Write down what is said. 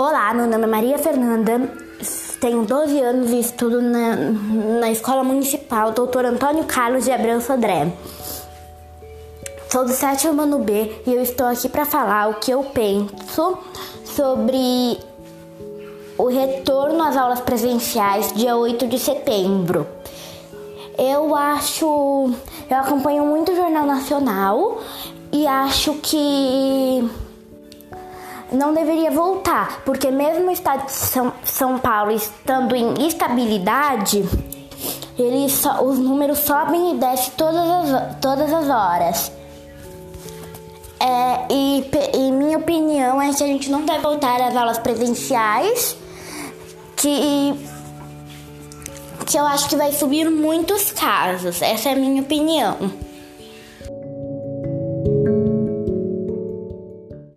Olá, meu nome é Maria Fernanda, tenho 12 anos e estudo na, na Escola Municipal Doutor Antônio Carlos de Abreu Sodré. Sou do sétimo ano B e eu estou aqui para falar o que eu penso sobre o retorno às aulas presenciais dia 8 de setembro. Eu acho. Eu acompanho muito o Jornal Nacional e acho que não deveria voltar, porque mesmo o estado de São, São Paulo estando em estabilidade, eles, os números sobem e descem todas as, todas as horas. É, e, e minha opinião é que a gente não deve voltar às aulas presenciais, que, que eu acho que vai subir muitos casos. Essa é a minha opinião.